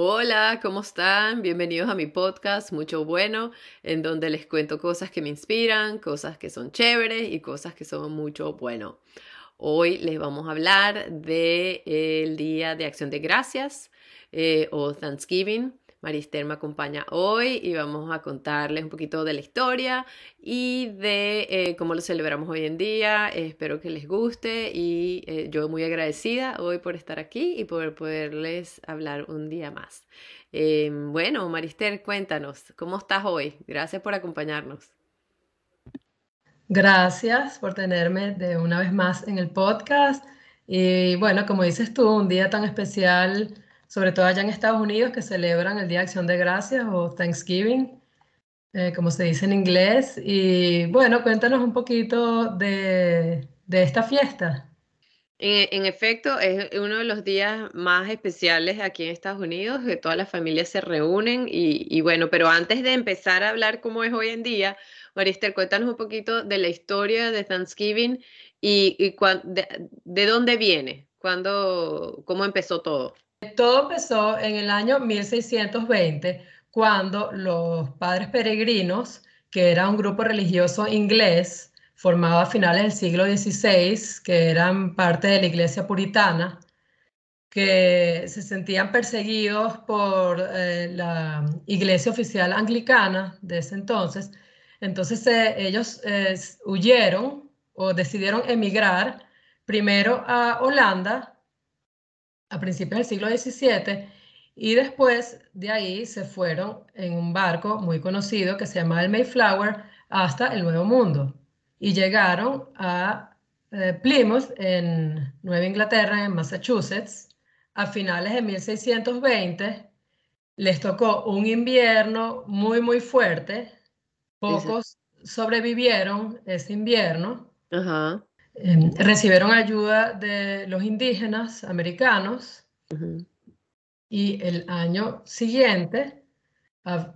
Hola, ¿cómo están? Bienvenidos a mi podcast Mucho Bueno, en donde les cuento cosas que me inspiran, cosas que son chéveres y cosas que son mucho bueno. Hoy les vamos a hablar del Día de Acción de Gracias eh, o Thanksgiving. Marister me acompaña hoy y vamos a contarles un poquito de la historia y de eh, cómo lo celebramos hoy en día. espero que les guste y eh, yo muy agradecida hoy por estar aquí y por poderles hablar un día más. Em, bueno, Marister, cuéntanos, ¿cómo estás hoy? Gracias por acompañarnos. Gracias por tenerme de una vez más en el podcast. Y bueno, como dices tú, un día tan especial sobre todo allá en Estados Unidos, que celebran el Día de Acción de Gracias o Thanksgiving, eh, como se dice en inglés. Y bueno, cuéntanos un poquito de, esta fiesta. En, efecto, es uno de los días más especiales aquí en Estados Unidos, que todas las familias se reúnen y, bueno, pero antes de empezar a hablar cómo es hoy en día, Marister, cuéntanos un poquito de la historia de Thanksgiving y, de, de, dónde viene, cuándo, cómo empezó todo. Todo empezó en el año 1620, cuando los padres peregrinos, que era un grupo religioso inglés formado a finales del siglo XVI, que eran parte de la iglesia puritana, que se sentían perseguidos por eh, la iglesia oficial anglicana de ese entonces. Entonces eh, ellos eh, huyeron o decidieron emigrar primero a Holanda a principios del siglo XVII y después de ahí se fueron en un barco muy conocido que se llama el Mayflower hasta el Nuevo Mundo y llegaron a eh, Plymouth en Nueva Inglaterra, en Massachusetts, a finales de 1620. Les tocó un invierno muy, muy fuerte. Pocos sobrevivieron ese invierno. Ajá. Em, recibieron ayuda de los indígenas americanos y el año siguiente,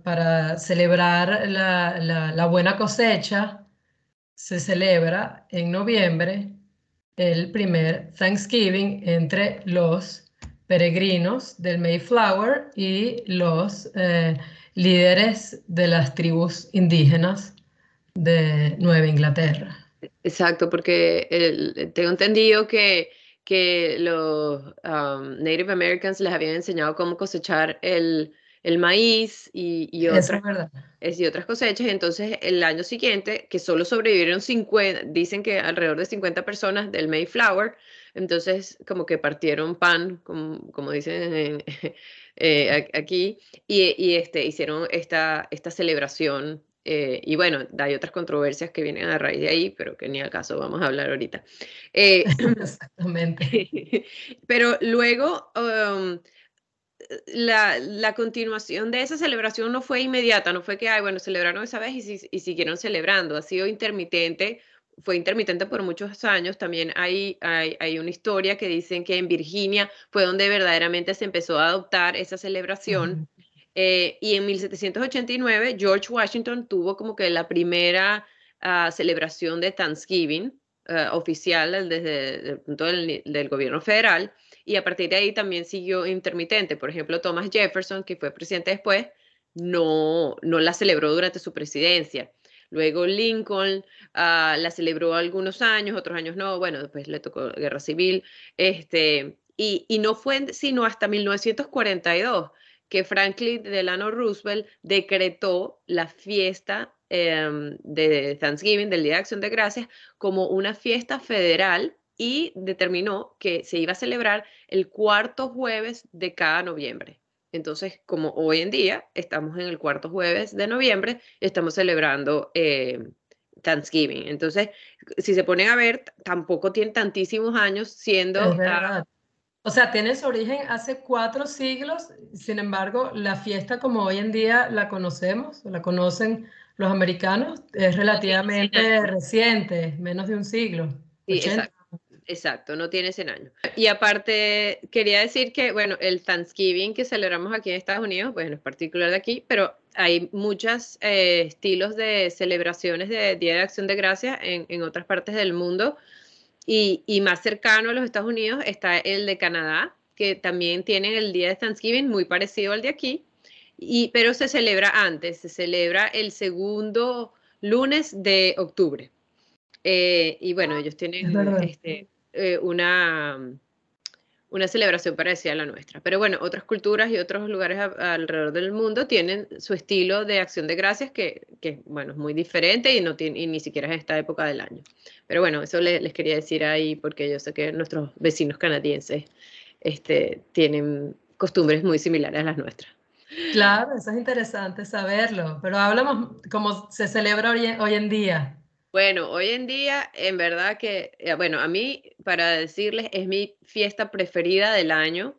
para celebrar la, buena cosecha, se celebra en noviembre el primer Thanksgiving entre los peregrinos del Mayflower y los eh, líderes de las tribus indígenas de Nueva Inglaterra. Exacto, porque tengo entendido que, que los um, Native Americans les habían enseñado cómo cosechar el, maíz y, y, otras, y otras cosechas. Entonces, el año siguiente, que solo sobrevivieron 50, dicen que alrededor de 50 personas del Mayflower, entonces como que partieron pan, como, como dicen eh, aquí, y, y, este, hicieron esta, esta celebración eh, y bueno, hay otras controversias que vienen a raíz de ahí, pero que ni al caso vamos a hablar ahorita. Eh, Exactamente. pero luego, um, la, la, continuación de esa celebración no fue inmediata, no fue que, ay, bueno, celebraron esa vez y, y siguieron celebrando, ha sido intermitente, fue intermitente por muchos años. También hay, hay, hay, una historia que dicen que en Virginia fue donde verdaderamente se empezó a adoptar esa celebración. Eh, y en 1789 George Washington tuvo como que la primera ah, celebración de Thanksgiving ah, oficial desde el punto del, gobierno federal y a partir de ahí también siguió intermitente. Por ejemplo, Thomas Jefferson, que fue presidente después, no, no la celebró durante su presidencia. Luego Lincoln ah, la celebró algunos años, otros años no, bueno, después le tocó guerra civil, este, y, y no fue sino hasta 1942 que Franklin Delano Roosevelt decretó la fiesta em, de Thanksgiving, del Día de Acción de Gracias, como una fiesta federal y determinó que se iba a celebrar el cuarto jueves de cada noviembre. Entonces, como hoy en día estamos en el cuarto jueves de noviembre, estamos celebrando em, Thanksgiving. Entonces, si se ponen a ver, tampoco tiene tantísimos años siendo o sea, tiene su origen hace cuatro siglos, sin embargo, la fiesta como hoy en día la conocemos, la conocen los americanos, es relativamente reciente, menos de un siglo. Sí, exacto, no tiene 100 años. Y aparte, quería decir que, bueno, el Thanksgiving que celebramos aquí en Estados Unidos, bueno, es particular de aquí, pero hay muchos eh, estilos de celebraciones de Día de Acción de Gracias en, en otras partes del mundo. Y, más cercano a los Estados Unidos está el de Canadá, que también tienen el día de Thanksgiving muy parecido al de aquí, y, pero se celebra antes, se celebra el segundo lunes de octubre. Eh, y bueno, ellos tienen este, eh, una, una celebración parecida a la nuestra. Pero bueno, otras culturas y otros lugares alrededor del mundo tienen su estilo de acción de gracias que, bueno, es muy diferente y, no tiene, y ni siquiera es esta época del año. Pero bueno, eso les, quería decir ahí porque yo sé que nuestros vecinos canadienses este, tienen costumbres muy similares a las nuestras. Claro, eso es interesante saberlo, pero hablamos cómo se celebra hoy en día. Bueno, hoy en día, en verdad que, eh, bueno, a mí, para decirles, es mi fiesta preferida del año.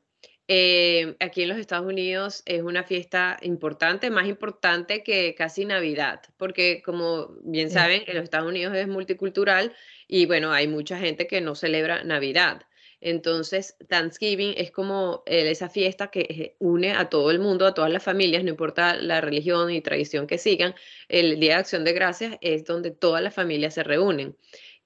Eh, aquí en los Estados Unidos es una fiesta importante, más importante que casi Navidad, porque como bien saben, en los Estados Unidos es multicultural y bueno, hay mucha gente que no celebra Navidad. Entonces, Thanksgiving es como eh, esa fiesta que eh, une a todo el mundo, a todas las familias, no importa la religión y tradición que sigan. El Día de Acción de Gracias es donde todas las familias se reúnen.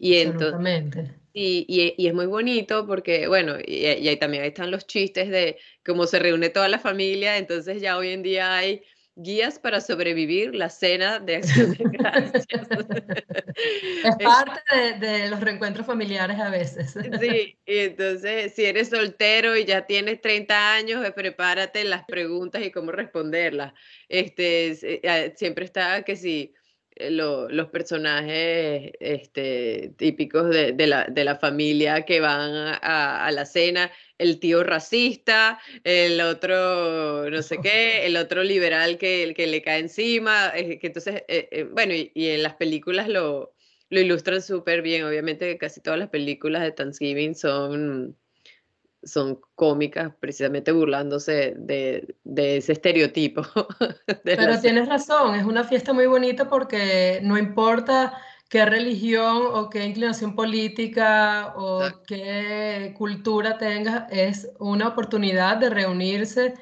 Y, entonces, y, y, es muy bonito porque, bueno, y, y ahí también ahí están los chistes de cómo se reúne toda la familia, entonces ya hoy en día hay Guías para sobrevivir la cena de acción de gracias. Es parte de, los reencuentros familiares a veces. Sí, y entonces si eres soltero y ya tienes 30 años, eh, prepárate las preguntas y cómo responderlas. Este, eh, siempre está que si eh, los personajes este, típicos de, la, de, la, familia que van a, a, la cena, el tío racista, el otro no sé qué, el otro liberal que, que le cae encima, que entonces, eh, eh, bueno, y, y, en las películas lo, lo ilustran súper bien, obviamente casi todas las películas de Thanksgiving son son cómicas, precisamente burlándose de, ese estereotipo. Pero tienes razón, es una fiesta muy bonita porque no importa qué religión o qué inclinación política o qué cultura tengas, es una oportunidad de reunirse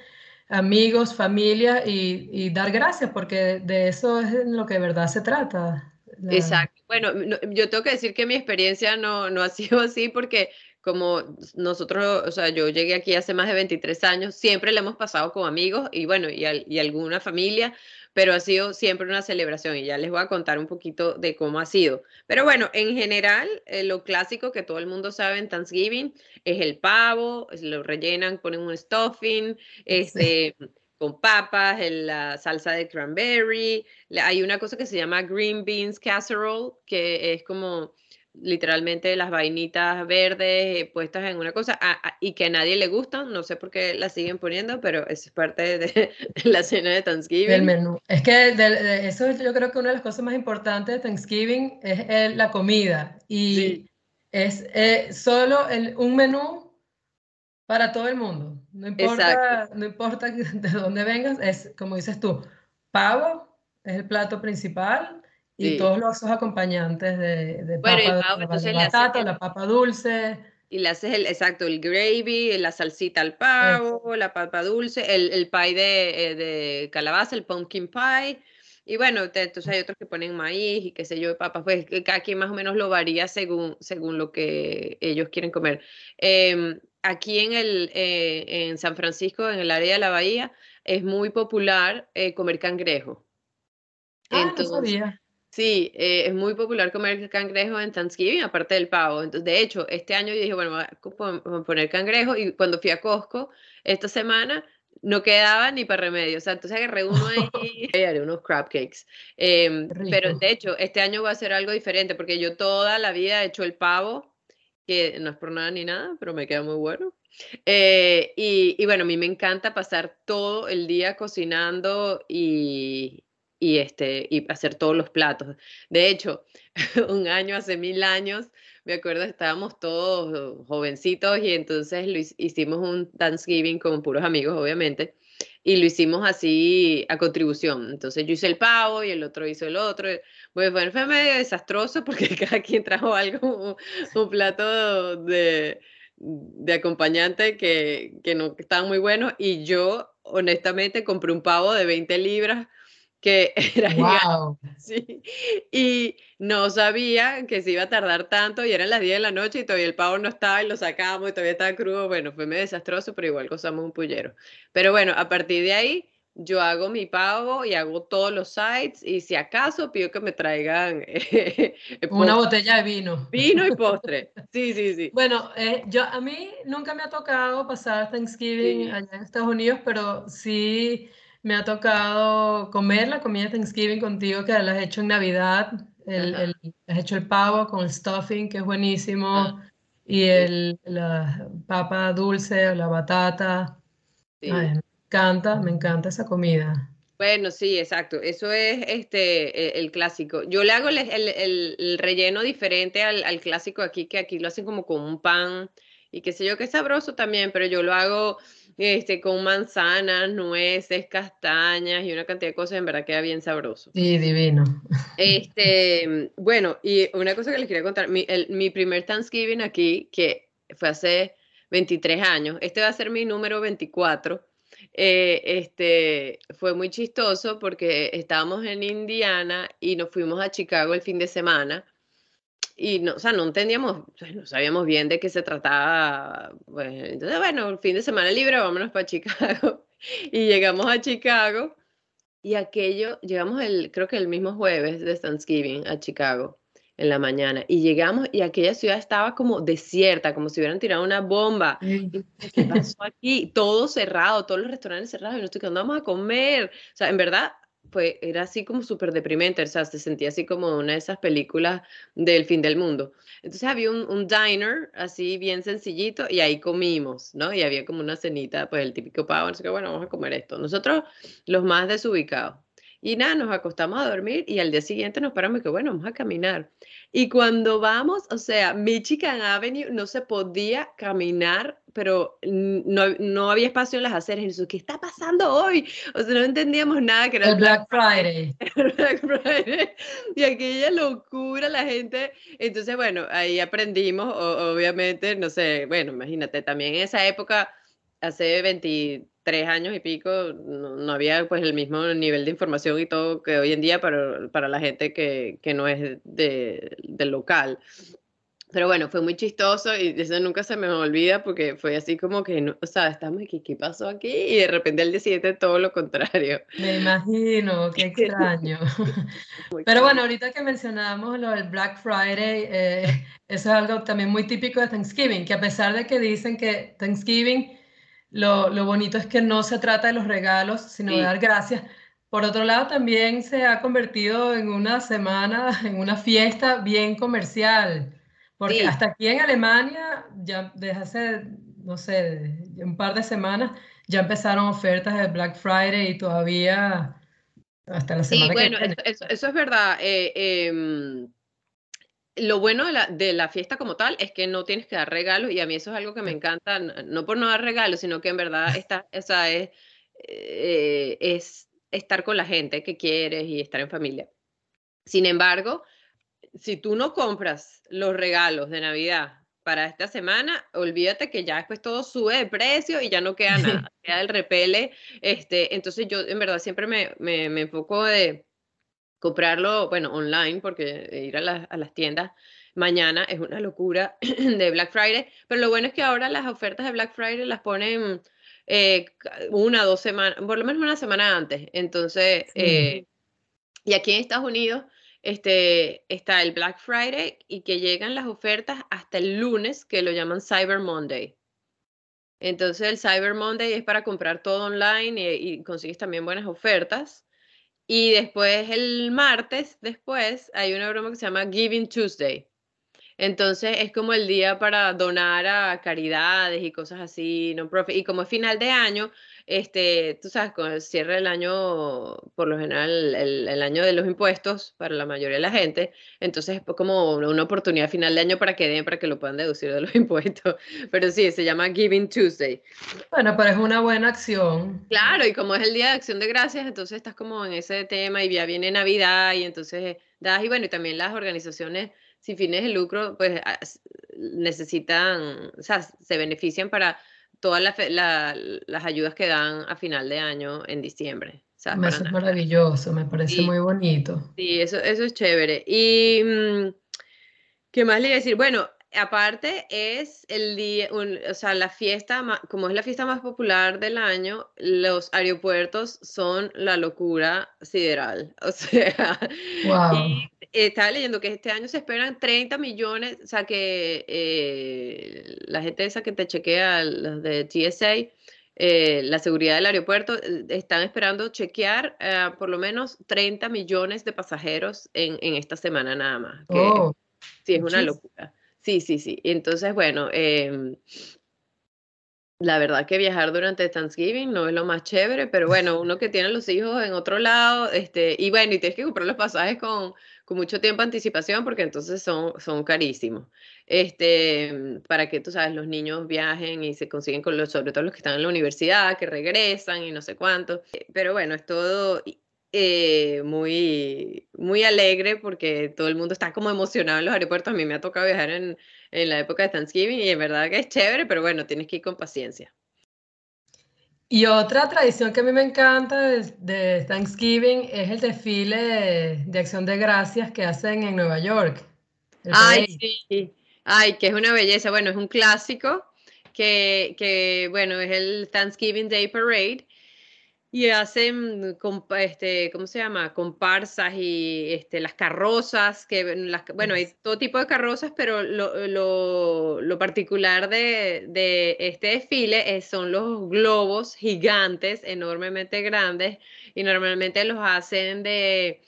amigos, familia y, dar gracias, porque de eso es lo que de verdad se trata. Exacto. Bueno, yo tengo que decir que mi experiencia no, no ha sido así porque como nosotros, o sea, yo llegué aquí hace más de 23 años, siempre le hemos pasado con amigos y bueno, y, y, alguna familia, pero ha sido siempre una celebración y ya les voy a contar un poquito de cómo ha sido. Pero bueno, en general, eh, lo clásico que todo el mundo sabe en Thanksgiving es el pavo, lo rellenan, ponen un stuffing, este... con papas, la salsa de cranberry. Hay una cosa que se llama green beans casserole, que es como literalmente las vainitas verdes eh, puestas en una cosa y que a nadie le gustan, no sé por qué las siguen poniendo, pero es parte de, la cena de Thanksgiving. El menú. Es que eso yo creo que una de las cosas más importantes de Thanksgiving es la comida y es eh, solo el, un menú para todo el mundo. No importa, no importa de dónde vengas, es como dices tú, pavo es el plato principal y todos los acompañantes de, de papa, bueno, la papa dulce. Y le haces el, exacto, el gravy, la salsita al pavo, la papa dulce, el, el pie de, eh, de, calabaza, el pumpkin pie. Y bueno, entonces hay otros que ponen maíz y qué sé yo, papas, pues cada quien más o menos lo varía según, según lo que ellos quieren comer. Em, aquí en, el, eh, en San Francisco, en el área de la bahía, es muy popular eh, comer cangrejo. Ah, entonces, no sabía. Sí, eh, es muy popular comer cangrejo en Thanksgiving, aparte del pavo. Entonces, de hecho, este año yo dije, bueno, voy a poner cangrejo y cuando fui a Costco esta semana no quedaba ni para remedio. O sea, entonces agarré uno ahí y haré unos crab cakes. Em, pero de hecho, este año voy a hacer algo diferente porque yo toda la vida he hecho el pavo, que no es por nada ni nada, pero me queda muy bueno. Eh, y, y bueno, a mí me encanta pasar todo el día cocinando y, y, este, y hacer todos los platos. De hecho, un año, hace mil años, me acuerdo, estábamos todos jovencitos y entonces lo hicimos un Thanksgiving con puros amigos, obviamente, y lo hicimos así a contribución. Entonces yo hice el pavo y el otro hizo el otro. Pues bueno, fue medio desastroso porque cada quien trajo algo, un, plato de, de acompañante que, que no estaba muy bueno y yo honestamente compré un pavo de 20 libras que era wow. sí, y no sabía que se iba a tardar tanto y eran las 10 de la noche y todavía el pavo no estaba y lo sacamos y todavía estaba crudo, bueno, fue medio desastroso, pero igual gozamos un pullero. Pero bueno, a partir de ahí yo hago mi pavo y hago todos los sites y si acaso pido que me traigan una botella de vino. Vino y postre. Sí, sí, sí. Bueno, eh, yo a mí nunca me ha tocado pasar Thanksgiving allá en Estados Unidos, pero sí me ha tocado comer la comida de Thanksgiving contigo que la has hecho en Navidad. El, has hecho el pavo con el stuffing, que es buenísimo, ah. y el, la papa dulce, la batata. Sí encanta, me encanta esa comida. Bueno, sí, exacto. Eso es este, e, el, clásico. Yo le hago el, relleno diferente al, clásico aquí, que aquí lo hacen como con un pan y qué sé yo, que es sabroso también, pero yo lo hago este, con manzanas, nueces, castañas y una cantidad de cosas, en verdad queda bien sabroso. Sí, divino. Este, bueno, y una cosa que les quería contar, mi, mi primer Thanksgiving aquí, que fue hace 23 años, este va a ser mi número 24 eh, este, fue muy chistoso porque estábamos en Indiana y nos fuimos a Chicago el fin de semana y no, o sea, no entendíamos, pues, no sabíamos bien de qué se trataba. Pues, entonces, bueno, fin de semana libre, vámonos para Chicago. Y llegamos a Chicago y aquello, llegamos el, creo que el mismo jueves de Thanksgiving a Chicago en la mañana y llegamos y aquella ciudad estaba como desierta, como si hubieran tirado una bomba. ¿Qué pasó aquí? Todo cerrado, todos los restaurantes cerrados y nosotros que vamos a comer. O sea, en verdad, pues era así como súper deprimente, o sea, se sentía así como una de esas películas del fin del mundo. Entonces había un, un, diner así bien sencillito y ahí comimos, ¿no? Y había como una cenita, pues el típico pavo, así que bueno, vamos a comer esto. Nosotros los más desubicados. Y nada, nos acostamos a dormir y al día siguiente nos paramos y que bueno, vamos a caminar. Y cuando vamos, o sea, Michigan Avenue no se podía caminar, pero no, no había espacio en las aceras. Y nosotros, ¿qué está pasando hoy? O sea, no entendíamos nada que era el Black, Friday. Black Friday. Y aquella locura, la gente. Entonces, bueno, ahí aprendimos, obviamente, no sé, bueno, imagínate, también en esa época, hace 20 tres años y pico no, había pues el mismo nivel de información y todo que hoy en día para, para la gente que, que no es de, del local. Pero bueno, fue muy chistoso y eso nunca se me olvida porque fue así como que, no, o sea, estamos aquí, ¿qué pasó aquí? Y de repente al día siguiente todo lo contrario. Me imagino, qué extraño. Pero bueno, ahorita que mencionamos lo del Black Friday, eh, eso es algo también muy típico de Thanksgiving, que a pesar de que dicen que Thanksgiving lo, lo, bonito es que no se trata de los regalos, sino de dar gracias. Por otro lado, también se ha convertido en una semana, en una fiesta bien comercial, porque hasta aquí en Alemania, ya desde hace, no sé, un par de semanas, ya empezaron ofertas de Black Friday y todavía hasta la semana sí, bueno, Eso, eso, es verdad. Eh, em, lo bueno de la, de la, fiesta como tal es que no tienes que dar regalos y a mí eso es algo que me encanta, no por no dar regalos, sino que en verdad está, esa es, eh, es estar con la gente que quieres y estar en familia. Sin embargo, si tú no compras los regalos de Navidad para esta semana, olvídate que ya después todo sube de precio y ya no queda nada, queda el repele. Este, entonces yo en verdad siempre me, me, me enfoco de comprarlo, bueno, online, porque ir a, las tiendas mañana es una locura de Black Friday, pero lo bueno es que ahora las ofertas de Black Friday las ponen eh, una, dos semanas, por lo menos una semana antes. Entonces, eh, y aquí en Estados Unidos este, está el Black Friday y que llegan las ofertas hasta el lunes, que lo llaman Cyber Monday. Entonces el Cyber Monday es para comprar todo online y consigues también buenas ofertas. Y después el martes, después, hay una broma que se llama Giving Tuesday. Entonces es como el día para donar a caridades y cosas así, no profit. Y como es final de año, este, tú sabes, con el cierre del año, por lo general, el, año de los impuestos para la mayoría de la gente, entonces es como una oportunidad final de año para que den, para que lo puedan deducir de los impuestos. Pero sí, se llama Giving Tuesday. Bueno, pero es una buena acción. Claro, y como es el Día de Acción de Gracias, entonces estás como en ese tema y ya viene Navidad y entonces das, y bueno, y también las organizaciones sin fines de lucro, pues necesitan, o sea, se benefician para todas las ayudas que dan a final de año en diciembre. eso es maravilloso, me parece muy bonito. Sí, eso, eso es chévere. Y, mm, ¿qué más le iba a decir? Bueno, aparte es el día, o sea, la fiesta, como es la fiesta más popular del año, los aeropuertos son la locura sideral. O sea, y estaba leyendo que este año se esperan 30 millones, o sea, que eh, la gente esa que te chequea, los de TSA, eh, la seguridad del aeropuerto, eh, están esperando chequear por lo menos 30 millones de pasajeros en, esta semana nada más. Que, oh, sí, es una locura. Sí, sí, sí. Entonces, bueno, em, la verdad que viajar durante Thanksgiving no es lo más chévere, pero bueno, uno que tiene los hijos en otro lado, este, y bueno, y tienes que comprar los pasajes con, con mucho tiempo de anticipación porque entonces son, son carísimos. Este, para que, tú sabes, los niños viajen y se consiguen con los, sobre todo los que están en la universidad, que regresan y no sé cuánto. Pero bueno, es todo eh, muy, muy alegre porque todo el mundo está como emocionado en los aeropuertos. A mí me ha tocado viajar en, en la época de Thanksgiving y es verdad que es chévere, pero bueno, tienes que ir con paciencia. Y otra tradición que a mí me encanta de, Thanksgiving es el desfile de, acción de gracias que hacen en Nueva York. Ay, sí. Ay, que es una belleza. Bueno, es un clásico que, que, bueno, es el Thanksgiving Day Parade y hacen, este, ¿cómo se llama? Comparsas y este, las carrozas, que las, bueno, hay todo tipo de carrozas, pero lo, lo, particular de, de, este desfile es, son los globos gigantes, enormemente grandes, y normalmente los hacen de,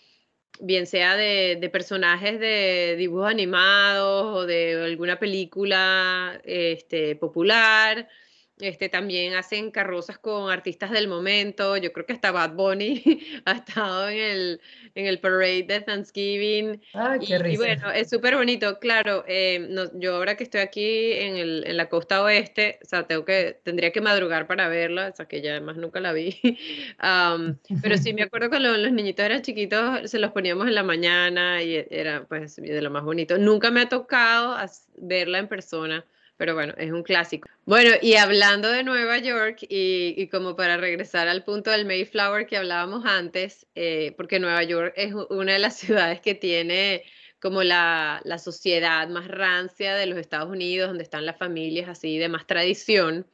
bien sea de, de personajes de dibujos animados o de alguna película este, popular este, también hacen carrozas con artistas del momento. Yo creo que hasta Bad Bunny ha estado en el, en el parade de Thanksgiving. Ay, qué y, y, bueno, es súper bonito. Claro, eh, yo ahora que estoy aquí en, el, en, la costa oeste, o sea, tengo que, tendría que madrugar para verla, o sea, que ya además nunca la vi. pero sí, me acuerdo cuando los niñitos eran chiquitos, se los poníamos en la mañana y era pues de lo más bonito. Nunca me ha tocado verla en persona pero bueno, es un clásico. Bueno, y hablando de Nueva York, y, como para regresar al punto del Mayflower que hablábamos antes, eh, porque Nueva York es una de las ciudades que tiene como la, sociedad más rancia de los Estados Unidos, donde están las familias así de más tradición.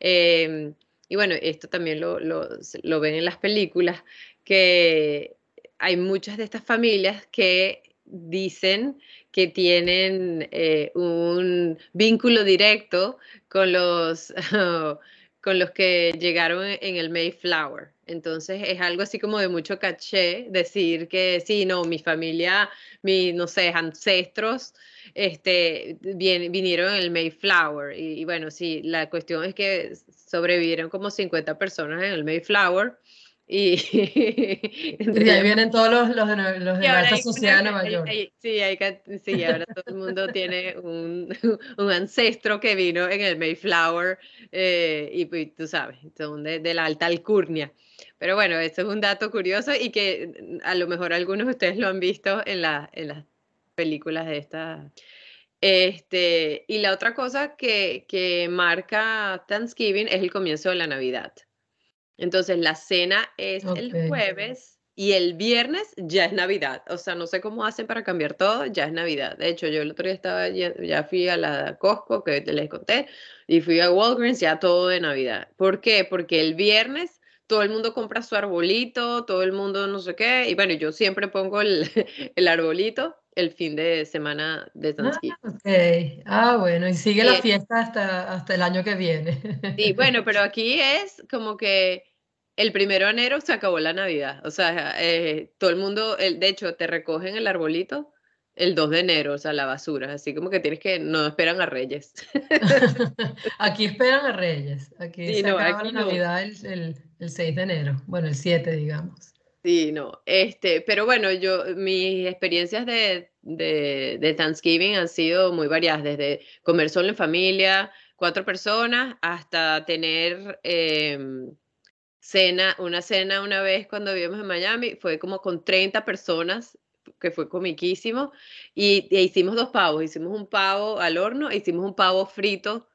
Em, y bueno, esto también lo, lo ven en las películas, que hay muchas de estas familias que dicen que tienen eh, un vínculo directo con los, con los que llegaron en el Mayflower. Entonces es algo así como de mucho caché decir que sí, no, mi familia, mi, no sé, ancestros este, vinieron en el Mayflower. Y, bueno, sí, la cuestión es que sobrevivieron como 50 personas en el Mayflower y, y ahí vienen todos los, los de, los de alta sociedad de Nueva York. sí, hay, sí, ahora todo el mundo tiene un, un, ancestro que vino en el Mayflower eh, y pues, tú sabes, son de, de, la alta alcurnia. Pero bueno, esto es un dato curioso y que a lo mejor algunos de ustedes lo han visto en, la, en las películas de esta. Este, y la otra cosa que, que marca Thanksgiving es el comienzo de la Navidad. Entonces la cena es el jueves y el viernes ya es Navidad. O sea, no sé cómo hacen para cambiar todo, ya es Navidad. De hecho, yo el otro día estaba, ya, fui a la Costco, que les conté, y fui a Walgreens, ya todo de Navidad. ¿Por qué? Porque el viernes todo el mundo compra su arbolito, todo el mundo no sé qué, y bueno, yo siempre pongo el, el arbolito el fin de semana de ah, Thanksgiving. Ah, okay. ah bueno, y sigue la fiesta hasta, hasta el año que viene. Sí, bueno, pero aquí es como que el primero de enero se acabó la Navidad. O sea, eh, todo el mundo, el, de hecho, te recogen el arbolito el 2 de enero, o sea, la basura. Así como que tienes que, no esperan a Reyes. aquí esperan a Reyes. Aquí se acaba la Navidad el, el 6 de enero. Bueno, el 7, digamos. Sí, no, este, pero bueno, yo, mis experiencias de, de, Thanksgiving han sido muy variadas, desde comer solo en familia, cuatro personas, hasta tener em, cena, una cena una vez cuando vivimos en Miami, fue como con 30 personas, que fue comiquísimo, y, e hicimos dos pavos, hicimos un pavo al horno, e hicimos un pavo frito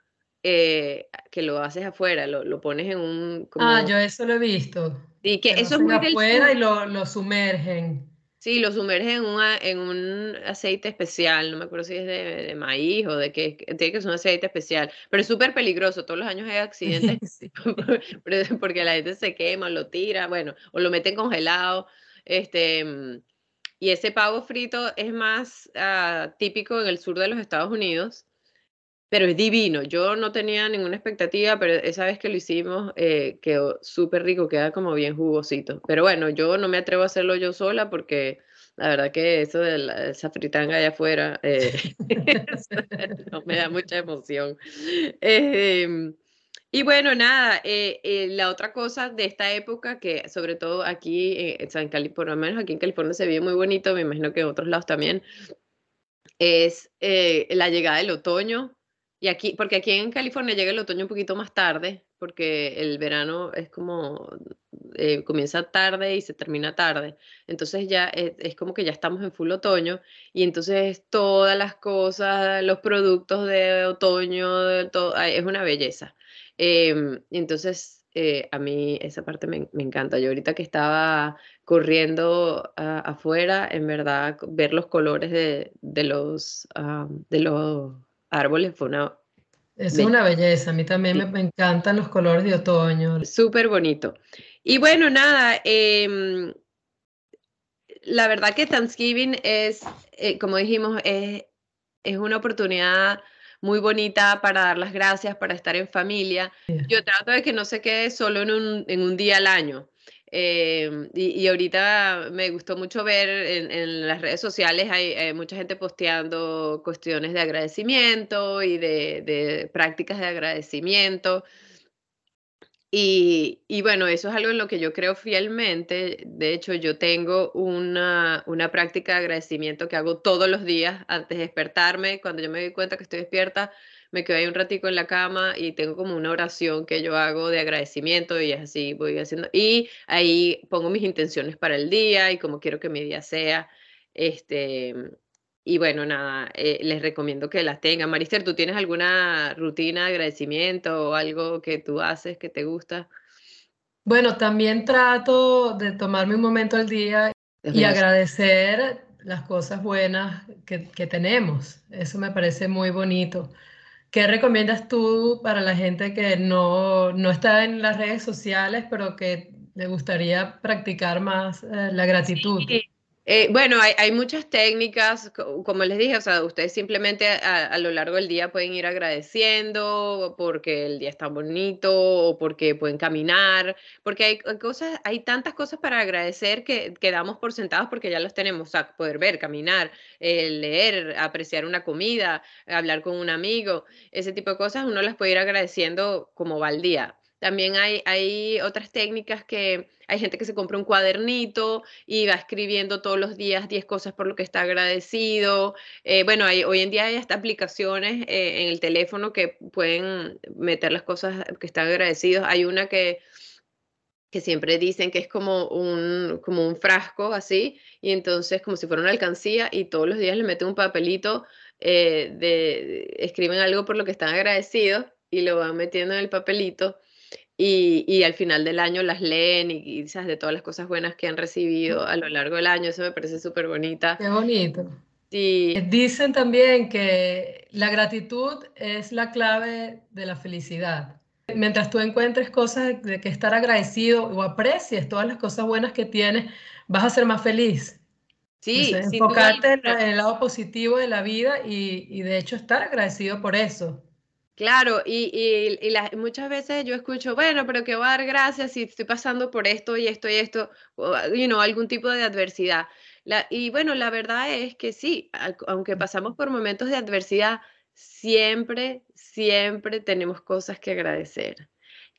eh, que lo haces afuera, lo, pones en un... Ah, yo eso lo he visto. Y que, eso es muy afuera y lo, lo sumergen. Sí, lo sumergen en, en un aceite especial, no me acuerdo si es de, maíz o de qué, tiene que ser un aceite especial, pero es súper peligroso, todos los años hay accidentes porque la gente se quema, lo tira, bueno, o lo meten congelado, este, y ese pavo frito es más ah, típico en el sur de los Estados Unidos, pero es divino. Yo no tenía ninguna expectativa, pero esa vez que lo hicimos eh, quedó súper rico, queda como bien jugosito. Pero bueno, yo no me atrevo a hacerlo yo sola porque la verdad que eso de esa fritanga allá afuera eh, no me da mucha emoción. Em, y bueno, nada, eh, la otra cosa de esta época que sobre todo aquí en San Cali, por lo menos aquí en California se ve muy bonito, me imagino que en otros lados también, es la llegada del otoño y aquí, porque aquí en California llega el otoño un poquito más tarde, porque el verano es como, eh, comienza tarde y se termina tarde. Entonces ya es, como que ya estamos en full otoño y entonces todas las cosas, los productos de otoño, es una belleza. Em, entonces eh, a mí esa parte me, encanta. Yo ahorita que estaba corriendo afuera, en verdad, ver los colores de, de los, ah, de los árboles fue una... Es una belleza, a mí también me, encantan los colores de otoño. Súper bonito. Y bueno, nada, em, la verdad que Thanksgiving es, eh, como dijimos, es, es una oportunidad muy bonita para dar las gracias, para estar en familia. Yo trato de que no se quede solo en un, en un día al año. Em, y, ahorita me gustó mucho ver en, las redes sociales, hay, mucha gente posteando cuestiones de agradecimiento y de, prácticas de agradecimiento. Y, bueno, eso es algo en lo que yo creo fielmente. De hecho, yo tengo una, una práctica de agradecimiento que hago todos los días antes de despertarme. Cuando yo me doy cuenta que estoy despierta, me quedo ahí un ratico en la cama y tengo como una oración que yo hago de agradecimiento y es así, voy haciendo, y ahí pongo mis intenciones para el día y como quiero que mi día sea, este, y bueno, nada, eh, les recomiendo que las tengan. Marister, ¿tú tienes alguna rutina de agradecimiento o algo que tú haces que te gusta? Bueno, también trato de tomarme un momento al día y agradecer las cosas buenas que, que, tenemos. Eso me parece muy bonito. ¿Qué recomiendas tú para la gente que no, no está en las redes sociales, pero que le gustaría practicar más eh, la gratitud? Eh, bueno, hay, muchas técnicas, como les dije, o sea, ustedes simplemente a, lo largo del día pueden ir agradeciendo porque el día está bonito o porque pueden caminar, porque hay, cosas, hay tantas cosas para agradecer que, quedamos por sentados porque ya las tenemos, o sea, poder ver, caminar, eh, leer, apreciar una comida, hablar con un amigo, ese tipo de cosas uno las puede ir agradeciendo como va el día. También hay, hay otras técnicas que hay gente que se compra un cuadernito y va escribiendo todos los días 10 cosas por lo que está agradecido. Eh, bueno, hay, hoy en día hay hasta aplicaciones eh, en el teléfono que pueden meter las cosas que están agradecidos. Hay una que que siempre dicen que es como un, como un frasco así, y entonces como si fuera una alcancía, y todos los días le meten un papelito, eh, de, escriben algo por lo que están agradecidos, y lo van metiendo en el papelito, y, al final del año las leen y, y de todas las cosas buenas que han recibido a lo largo del año. Eso me parece súper bonita. Qué bonito. Sí. Dicen también que la gratitud es la clave de la felicidad. Mientras tú encuentres cosas de que estar agradecido o aprecies todas las cosas buenas que tienes, vas a ser más feliz. Sí, enfocarte en el lado positivo de la vida y, y de hecho estar agradecido por eso. Claro, y, muchas veces yo escucho, bueno, pero que voy a dar gracias si estoy pasando por esto y esto y esto, o, you know, algún tipo de adversidad. y bueno, la verdad es que sí, aunque pasamos por momentos de adversidad, siempre, siempre tenemos cosas que agradecer.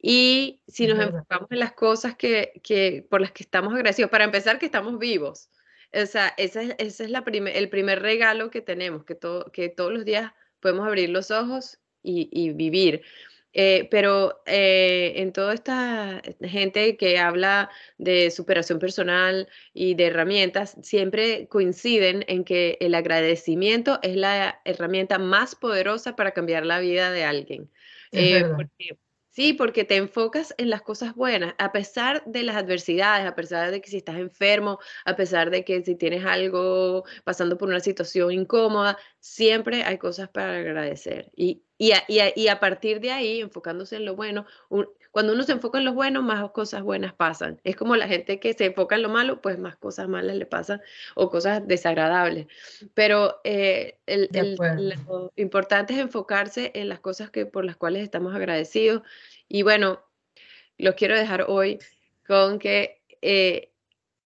Y si nos enfocamos en las cosas que, que, por las que estamos agradecidos, para empezar, que estamos vivos. O sea, ese, es la el primer regalo que tenemos, que, todo, que todos los días podemos abrir los ojos y, vivir. Eh, pero eh, en toda esta gente que habla de superación personal y de herramientas, siempre coinciden en que el agradecimiento es la herramienta más poderosa para cambiar la vida de alguien. Eh, Sí, porque te enfocas en las cosas buenas, a pesar de las adversidades, a pesar de que si estás enfermo, a pesar de que si tienes algo pasando por una situación incómoda, siempre hay cosas para agradecer. Y, y, a, y, a, partir de ahí, enfocándose en lo bueno, cuando uno se enfoca en lo bueno, más cosas buenas pasan. Es como la gente que se enfoca en lo malo, pues más cosas malas le pasan o cosas desagradables. Pero eh, el, lo importante es enfocarse en las cosas que, por las cuales estamos agradecidos y bueno, los quiero dejar hoy con que eh,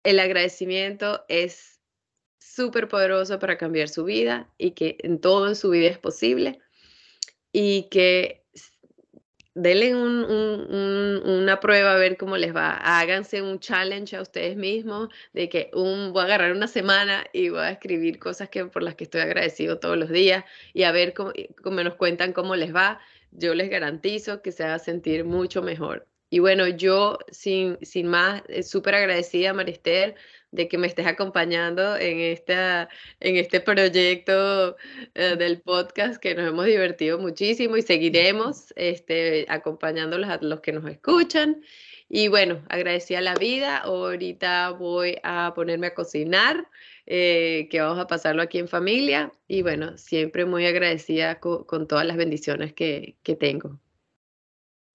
el agradecimiento es súper poderoso para cambiar su vida y que en todo en su vida es posible y que denle una prueba a ver cómo les va. Háganse un challenge a ustedes mismos de que un, voy a agarrar una semana y voy a escribir cosas que, por las que estoy agradecido todos los días y a ver cómo, cómo nos cuentan cómo les va yo les garantizo que se va a sentir mucho mejor. Y bueno, yo sin, sin más, eh, súper agradecida, Marister, de que me estés acompañando en, esta, en este proyecto eh, del podcast que nos hemos divertido muchísimo y seguiremos este, acompañándolos a los que nos escuchan. Y bueno, agradecida la vida. Ahorita voy a ponerme a cocinar eh, que vamos a pasarlo aquí en familia y bueno, siempre muy agradecida con, todas las bendiciones que, que tengo.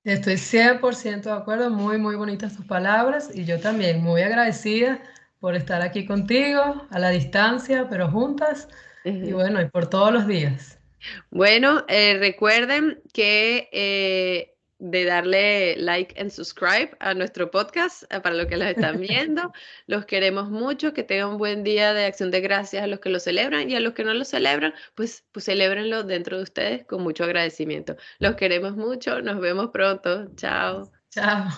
Estoy 100% de acuerdo, muy, muy bonitas tus palabras y yo también muy agradecida por estar aquí contigo a la distancia, pero juntas y bueno, y por todos los días. Bueno, eh, recuerden que eh, de darle like and subscribe a nuestro podcast eh, para los que los están viendo. los queremos mucho, que tengan un buen día de acción de gracias a los que lo celebran y a los que no lo celebran, pues, pues celebrenlo dentro de ustedes con mucho agradecimiento. Los queremos mucho, nos vemos pronto. Chao. Chao.